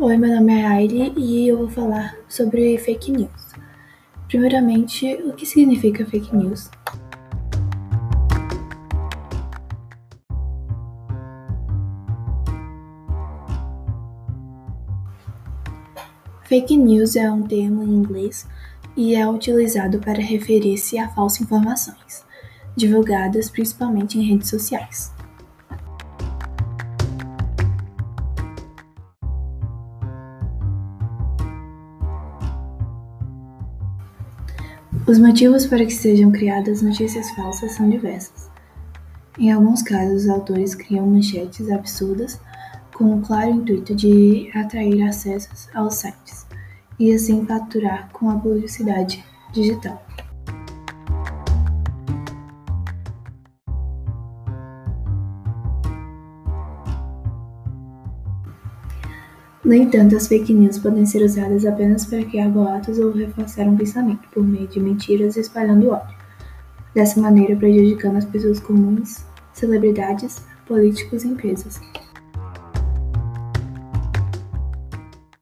Oi, meu nome é Aire e eu vou falar sobre fake news. Primeiramente, o que significa fake news? Fake news é um termo em inglês e é utilizado para referir-se a falsas informações, divulgadas principalmente em redes sociais. Os motivos para que sejam criadas notícias falsas são diversos. Em alguns casos, os autores criam manchetes absurdas com o claro intuito de atrair acessos aos sites e assim faturar com a publicidade digital. No entanto, as fake news podem ser usadas apenas para criar boatos ou reforçar um pensamento por meio de mentiras espalhando ódio, dessa maneira prejudicando as pessoas comuns, celebridades, políticos e empresas.